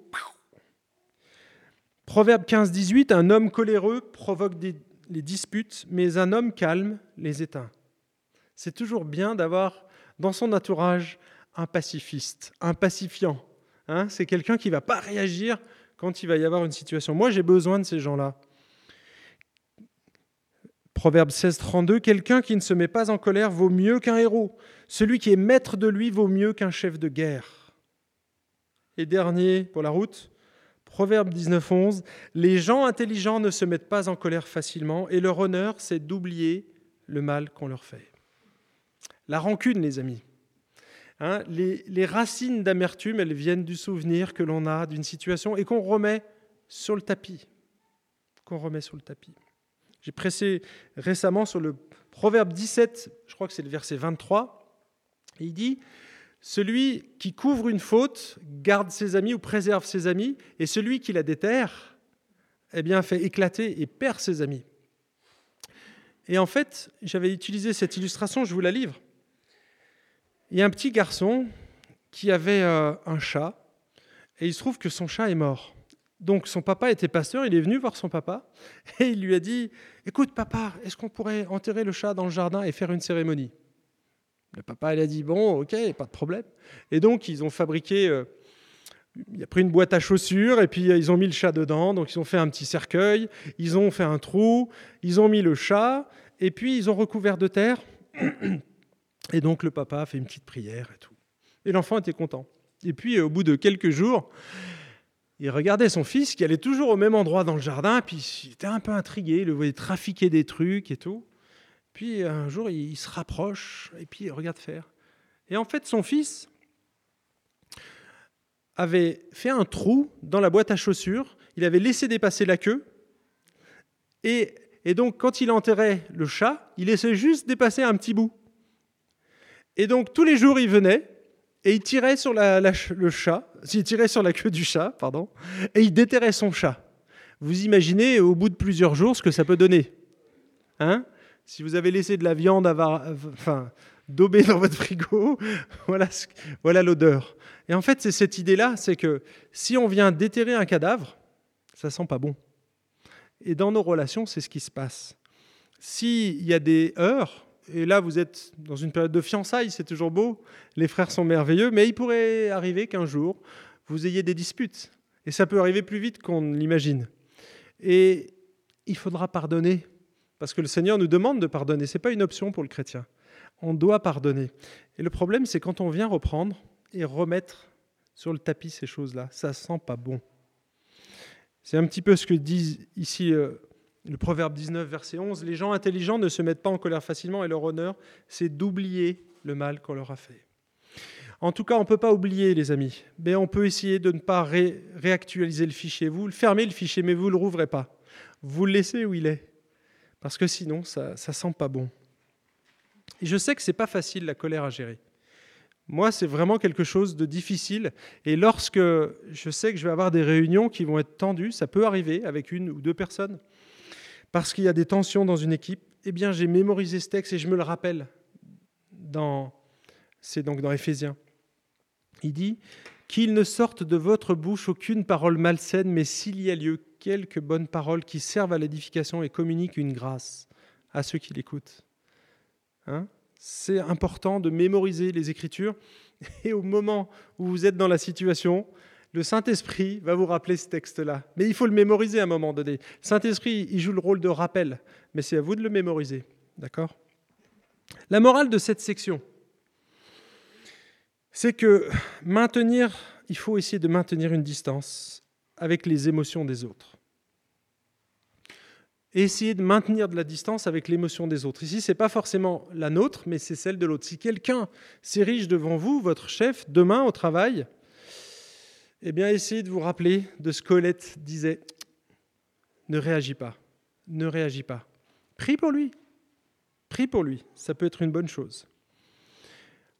Proverbe 15, 18, un homme coléreux provoque des, les disputes, mais un homme calme les éteint. C'est toujours bien d'avoir dans son entourage un pacifiste, un pacifiant. Hein, c'est quelqu'un qui ne va pas réagir quand il va y avoir une situation. Moi, j'ai besoin de ces gens-là. Proverbe 16, 32, quelqu'un qui ne se met pas en colère vaut mieux qu'un héros. Celui qui est maître de lui vaut mieux qu'un chef de guerre. Et dernier pour la route, Proverbe 19, 11, les gens intelligents ne se mettent pas en colère facilement et leur honneur, c'est d'oublier le mal qu'on leur fait. La rancune, les amis. Hein, les, racines d'amertume, elles viennent du souvenir que l'on a d'une situation et qu'on remet sur le tapis. Qu'on remet sur le tapis. J'ai pressé récemment sur le Proverbe 17, je crois que c'est le verset 23, et il dit Celui qui couvre une faute garde ses amis ou préserve ses amis, et celui qui la déterre, eh bien, fait éclater et perd ses amis. Et en fait, j'avais utilisé cette illustration, je vous la livre. Il y a un petit garçon qui avait euh, un chat et il se trouve que son chat est mort. Donc son papa était pasteur, il est venu voir son papa et il lui a dit Écoute, papa, est-ce qu'on pourrait enterrer le chat dans le jardin et faire une cérémonie? Le papa, il a dit Bon, ok, pas de problème. Et donc ils ont fabriqué. Euh, il a pris une boîte à chaussures et puis euh, ils ont mis le chat dedans. Donc ils ont fait un petit cercueil, ils ont fait un trou, ils ont mis le chat et puis ils ont recouvert de terre. Et donc le papa a fait une petite prière et tout. Et l'enfant était content. Et puis au bout de quelques jours, il regardait son fils qui allait toujours au même endroit dans le jardin, puis il était un peu intrigué, il le voyait trafiquer des trucs et tout. Puis un jour, il se rapproche et puis il regarde faire. Et en fait, son fils avait fait un trou dans la boîte à chaussures, il avait laissé dépasser la queue, et, et donc quand il enterrait le chat, il laissait juste dépasser un petit bout. Et donc tous les jours, il venait et il tirait sur la, le chat, il tirait sur la queue du chat, pardon, et il déterrait son chat. Vous imaginez au bout de plusieurs jours ce que ça peut donner. Hein? Si vous avez laissé de la viande enfin, daubée dans votre frigo, voilà, voilà l'odeur. Et en fait, c'est cette idée-là, c'est que si on vient déterrer un cadavre, ça sent pas bon. Et dans nos relations, c'est ce qui se passe. S'il y a des heures, et là, vous êtes dans une période de fiançailles, c'est toujours beau, les frères sont merveilleux, mais il pourrait arriver qu'un jour, vous ayez des disputes. Et ça peut arriver plus vite qu'on l'imagine. Et il faudra pardonner, parce que le Seigneur nous demande de pardonner. Ce n'est pas une option pour le chrétien. On doit pardonner. Et le problème, c'est quand on vient reprendre et remettre sur le tapis ces choses-là. Ça sent pas bon. C'est un petit peu ce que disent ici euh, le proverbe 19, verset 11, les gens intelligents ne se mettent pas en colère facilement et leur honneur, c'est d'oublier le mal qu'on leur a fait. En tout cas, on ne peut pas oublier, les amis, mais on peut essayer de ne pas réactualiser le fichier. Vous fermez le fichier, mais vous ne le rouvrez pas. Vous le laissez où il est, parce que sinon, ça ne sent pas bon. Et je sais que ce n'est pas facile, la colère à gérer. Moi, c'est vraiment quelque chose de difficile. Et lorsque je sais que je vais avoir des réunions qui vont être tendues, ça peut arriver avec une ou deux personnes, parce qu'il y a des tensions dans une équipe, eh bien j'ai mémorisé ce texte et je me le rappelle. Dans, c'est donc dans Éphésiens. Il dit qu'il ne sorte de votre bouche aucune parole malsaine, mais s'il y a lieu, quelques bonnes paroles qui servent à l'édification et communiquent une grâce à ceux qui l'écoutent. Hein? C'est important de mémoriser les Écritures. Et au moment où vous êtes dans la situation, le Saint-Esprit va vous rappeler ce texte-là. Mais il faut le mémoriser à un moment donné. Saint-Esprit, il joue le rôle de rappel, mais c'est à vous de le mémoriser. D'accord? La morale de cette section, c'est que maintenir, il faut essayer de maintenir une distance avec les émotions des autres. Essayer de maintenir de la distance avec l'émotion des autres. Ici, ce n'est pas forcément la nôtre, mais c'est celle de l'autre. Si quelqu'un s'érige devant vous, votre chef, demain au travail, eh bien, essayez de vous rappeler de ce qu'Olette disait. Ne réagis pas. Ne réagis pas. Prie pour lui. Prie pour lui. Ça peut être une bonne chose.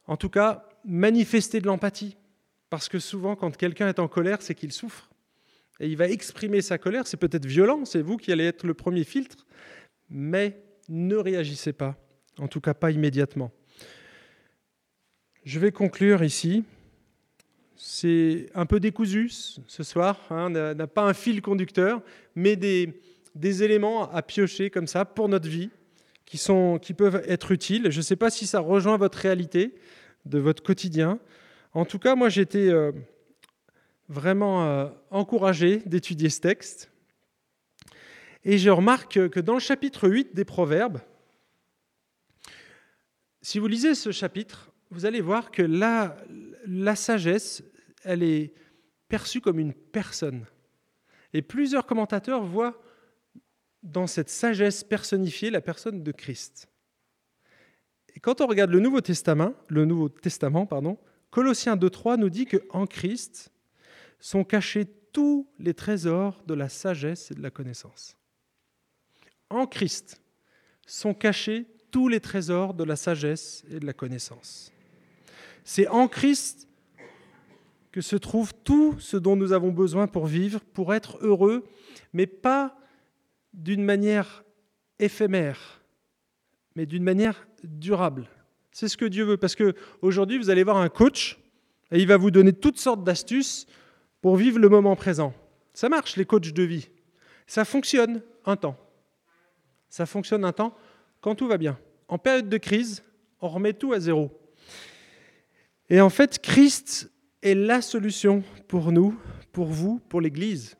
En tout cas, manifestez de l'empathie. Parce que souvent, quand quelqu'un est en colère, c'est qu'il souffre. Et il va exprimer sa colère. C'est peut-être violent, c'est vous qui allez être le premier filtre. Mais ne réagissez pas. En tout cas, pas immédiatement. Je vais conclure ici c'est un peu décousu ce soir, hein, n'a pas un fil conducteur, mais des, éléments à piocher comme ça pour notre vie qui, sont, qui peuvent être utiles. Je ne sais pas si ça rejoint votre réalité de votre quotidien. En tout cas, moi, été euh, vraiment euh, encouragé d'étudier ce texte. Et je remarque que dans le chapitre 8 des Proverbes, si vous lisez ce chapitre, vous allez voir que la, la sagesse, elle est perçue comme une personne. Et plusieurs commentateurs voient dans cette sagesse personnifiée la personne de Christ. Et quand on regarde le Nouveau Testament, le Nouveau Testament, pardon, Colossiens 2.3 nous dit qu'en Christ sont cachés tous les trésors de la sagesse et de la connaissance. En Christ sont cachés tous les trésors de la sagesse et de la connaissance. C'est en Christ que se trouve tout ce dont nous avons besoin pour vivre, pour être heureux, mais pas d'une manière éphémère, mais d'une manière durable. C'est ce que Dieu veut, parce que aujourd'hui vous allez voir un coach et il va vous donner toutes sortes d'astuces pour vivre le moment présent. Ça marche les coachs de vie. Ça fonctionne un temps. Ça fonctionne un temps quand tout va bien. En période de crise, on remet tout à zéro. Et en fait, Christ est la solution pour nous, pour vous, pour l'Église,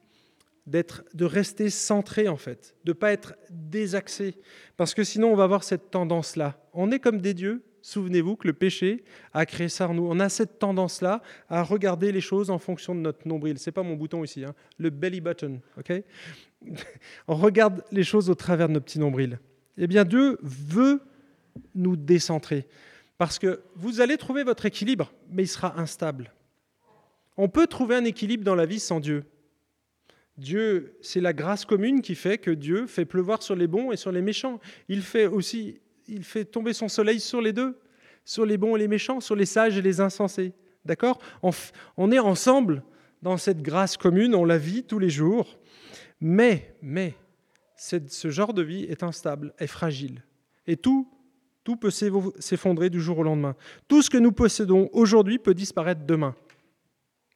d'être, de rester centré en fait, de ne pas être désaxé, parce que sinon on va avoir cette tendance-là. On est comme des dieux. Souvenez-vous que le péché a créé ça en nous. On a cette tendance-là à regarder les choses en fonction de notre nombril. C'est pas mon bouton ici, hein. le belly button, ok? On regarde les choses au travers de nos petits nombrils. Eh bien, Dieu veut nous décentrer. Parce que vous allez trouver votre équilibre, mais il sera instable. On peut trouver un équilibre dans la vie sans Dieu. Dieu, c'est la grâce commune qui fait que Dieu fait pleuvoir sur les bons et sur les méchants. Il fait aussi, il fait tomber son soleil sur les deux, sur les bons et les méchants, sur les sages et les insensés. D'accord? On, est ensemble dans cette grâce commune, on la vit tous les jours. Mais, mais, ce genre de vie est instable, est fragile. Et tout tout peut s'effondrer du jour au lendemain. Tout ce que nous possédons aujourd'hui peut disparaître demain.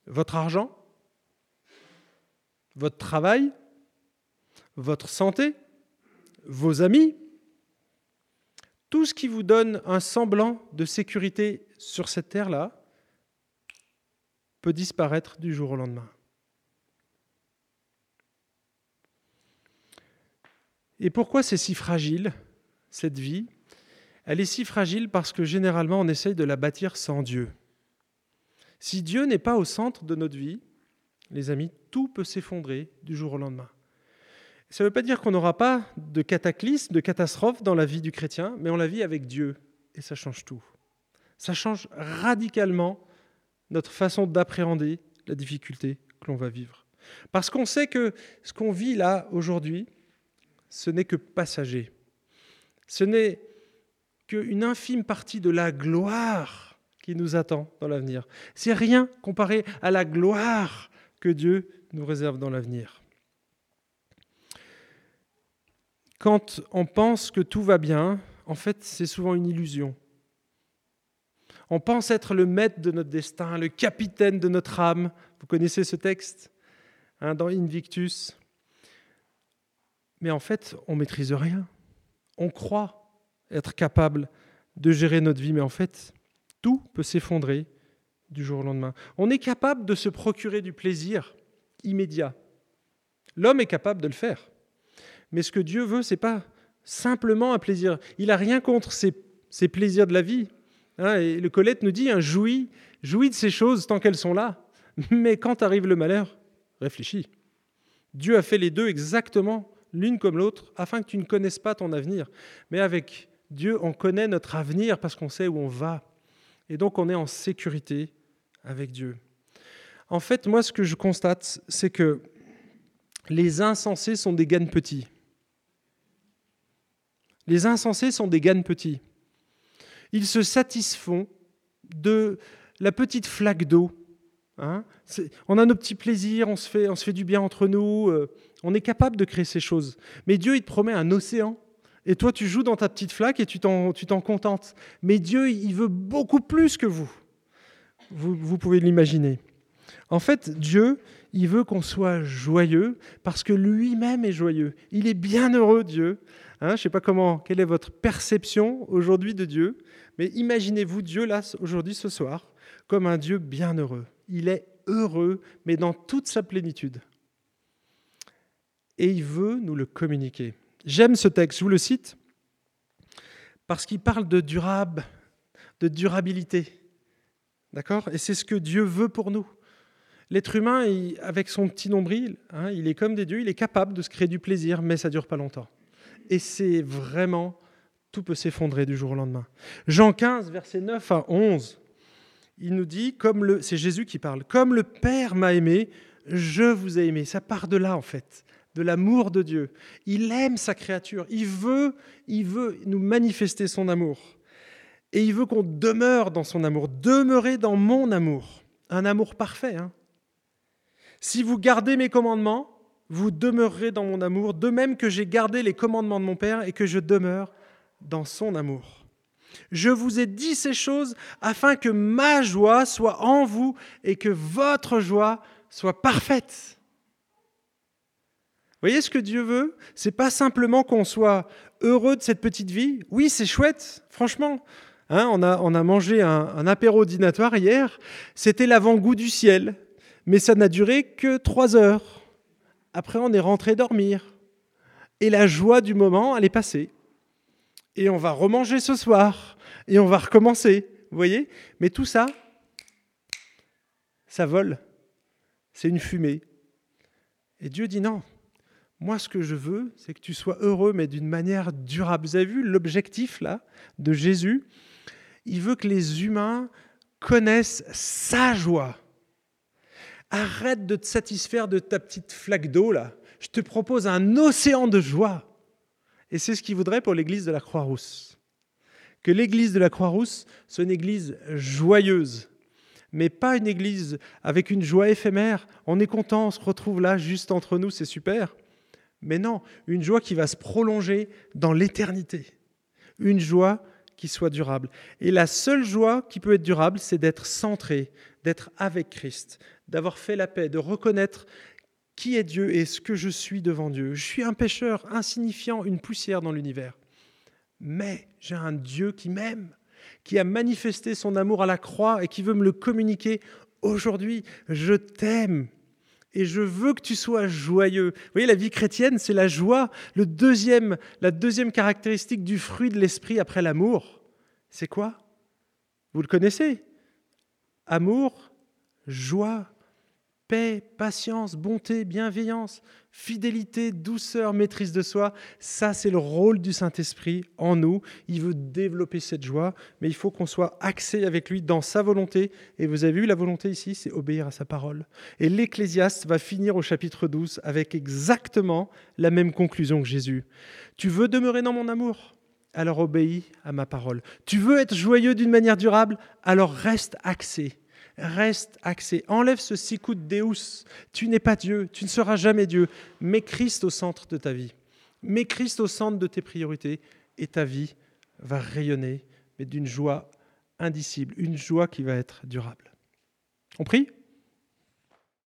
Votre argent, votre travail, votre santé, vos amis, tout ce qui vous donne un semblant de sécurité sur cette terre-là peut disparaître du jour au lendemain. Et pourquoi c'est si fragile, cette vie? Elle est si fragile parce que généralement on essaye de la bâtir sans Dieu. Si Dieu n'est pas au centre de notre vie, les amis, tout peut s'effondrer du jour au lendemain. Ça ne veut pas dire qu'on n'aura pas de cataclysme, de catastrophe dans la vie du chrétien, mais on la vit avec Dieu et ça change tout. Ça change radicalement notre façon d'appréhender la difficulté que l'on va vivre. Parce qu'on sait que ce qu'on vit là aujourd'hui, ce n'est que passager. Ce n'est qu'une infime partie de la gloire qui nous attend dans l'avenir. C'est rien comparé à la gloire que Dieu nous réserve dans l'avenir. Quand on pense que tout va bien, en fait, c'est souvent une illusion. On pense être le maître de notre destin, le capitaine de notre âme. Vous connaissez ce texte hein, dans Invictus. Mais en fait, on maîtrise rien. On croit être capable de gérer notre vie, mais en fait, tout peut s'effondrer du jour au lendemain. On est capable de se procurer du plaisir immédiat. L'homme est capable de le faire. Mais ce que Dieu veut, c'est pas simplement un plaisir. Il n'a rien contre ces, plaisirs de la vie. Hein, le Colette nous dit, hein, jouis, jouis de ces choses tant qu'elles sont là. Mais quand arrive le malheur, réfléchis. Dieu a fait les deux exactement l'une comme l'autre afin que tu ne connaisses pas ton avenir. Mais avec Dieu, on connaît notre avenir parce qu'on sait où on va. Et donc on est en sécurité avec Dieu. En fait, moi, ce que je constate, c'est que les insensés sont des ganes petits. Les insensés sont des ganes petits. Ils se satisfont de la petite flaque d'eau. Hein. on a nos petits plaisirs, on se, fait, on se fait du bien entre nous, euh, on est capable de créer ces choses. Mais Dieu, il te promet un océan. Et toi, tu joues dans ta petite flaque et tu t'en contentes. Mais Dieu, il veut beaucoup plus que vous. Vous, pouvez l'imaginer. En fait, Dieu, il veut qu'on soit joyeux parce que lui-même est joyeux. Il est bien heureux, Dieu. Hein, je ne sais pas comment, quelle est votre perception aujourd'hui de Dieu, mais imaginez-vous Dieu là, aujourd'hui, ce soir, comme un Dieu bien heureux. Il est heureux, mais dans toute sa plénitude. Et il veut nous le communiquer. J'aime ce texte, je vous le cite, parce qu'il parle de durable, de durabilité. D'accord? Et c'est ce que Dieu veut pour nous. L'être humain, avec son petit nombril, hein, il est comme des dieux, il est capable de se créer du plaisir, mais ça dure pas longtemps. Et c'est vraiment, tout peut s'effondrer du jour au lendemain. Jean 15, versets 9 à 11, il nous dit, comme le, c'est Jésus qui parle, comme le Père m'a aimé, je vous ai aimé. Ça part de là, en fait, de l'amour de Dieu. Il aime sa créature. Il veut, il veut nous manifester son amour. Et il veut qu'on demeure dans son amour, demeurer dans mon amour. Un amour parfait. Hein. si vous gardez mes commandements, vous demeurerez dans mon amour, de même que j'ai gardé les commandements de mon Père et que je demeure dans son amour. Je vous ai dit ces choses afin que ma joie soit en vous et que votre joie soit parfaite. Voyez ce que Dieu veut? C'est pas simplement qu'on soit heureux de cette petite vie. Oui, c'est chouette, franchement. Hein, on, a, mangé un, un apéro dînatoire hier. C'était l'avant-goût du ciel, mais ça n'a duré que trois heures. Après, on est rentré dormir. Et la joie du moment, elle est passée. Et on va remanger ce soir. Et on va recommencer. Vous voyez? Mais tout ça, ça vole. C'est une fumée. Et Dieu dit non. Moi, ce que je veux, c'est que tu sois heureux, mais d'une manière durable. Vous avez vu l'objectif là de Jésus? Il veut que les humains connaissent sa joie. Arrête de te satisfaire de ta petite flaque d'eau là. Je te propose un océan de joie. Et c'est ce qu'il voudrait pour l'église de la Croix-Rousse. Que l'église de la Croix-Rousse soit une église joyeuse, mais pas une église avec une joie éphémère. On est content, on se retrouve là juste entre nous, c'est super. Mais non, une joie qui va se prolonger dans l'éternité. Une joie qui soit durable. Et la seule joie qui peut être durable, c'est d'être centré, d'être avec Christ, d'avoir fait la paix, de reconnaître qui est Dieu et ce que je suis devant Dieu. Je suis un pécheur insignifiant, une poussière dans l'univers. Mais j'ai un Dieu qui m'aime, qui a manifesté son amour à la croix et qui veut me le communiquer aujourd'hui. Je t'aime et je veux que tu sois joyeux. Vous voyez, la vie chrétienne, c'est la joie. Le deuxième, la deuxième caractéristique du fruit de l'esprit après l'amour, c'est quoi? Vous le connaissez? Amour, joie, paix, patience, bonté, bienveillance, fidélité, douceur, maîtrise de soi. Ça, c'est le rôle du Saint-Esprit en nous. Il veut développer cette joie, mais il faut qu'on soit axé avec lui dans sa volonté. Et vous avez vu la volonté ici, c'est obéir à sa parole. Et l'Ecclésiaste va finir au chapitre 12 avec exactement la même conclusion que Jésus. Tu veux demeurer dans mon amour? Alors obéis à ma parole. Tu veux être joyeux d'une manière durable? Alors reste axé Reste axé. Enlève ce sicut deus. Tu n'es pas Dieu. Tu ne seras jamais Dieu. Mets Christ au centre de ta vie. Mets Christ au centre de tes priorités et ta vie va rayonner, mais d'une joie indicible, une joie qui va être durable. On prie?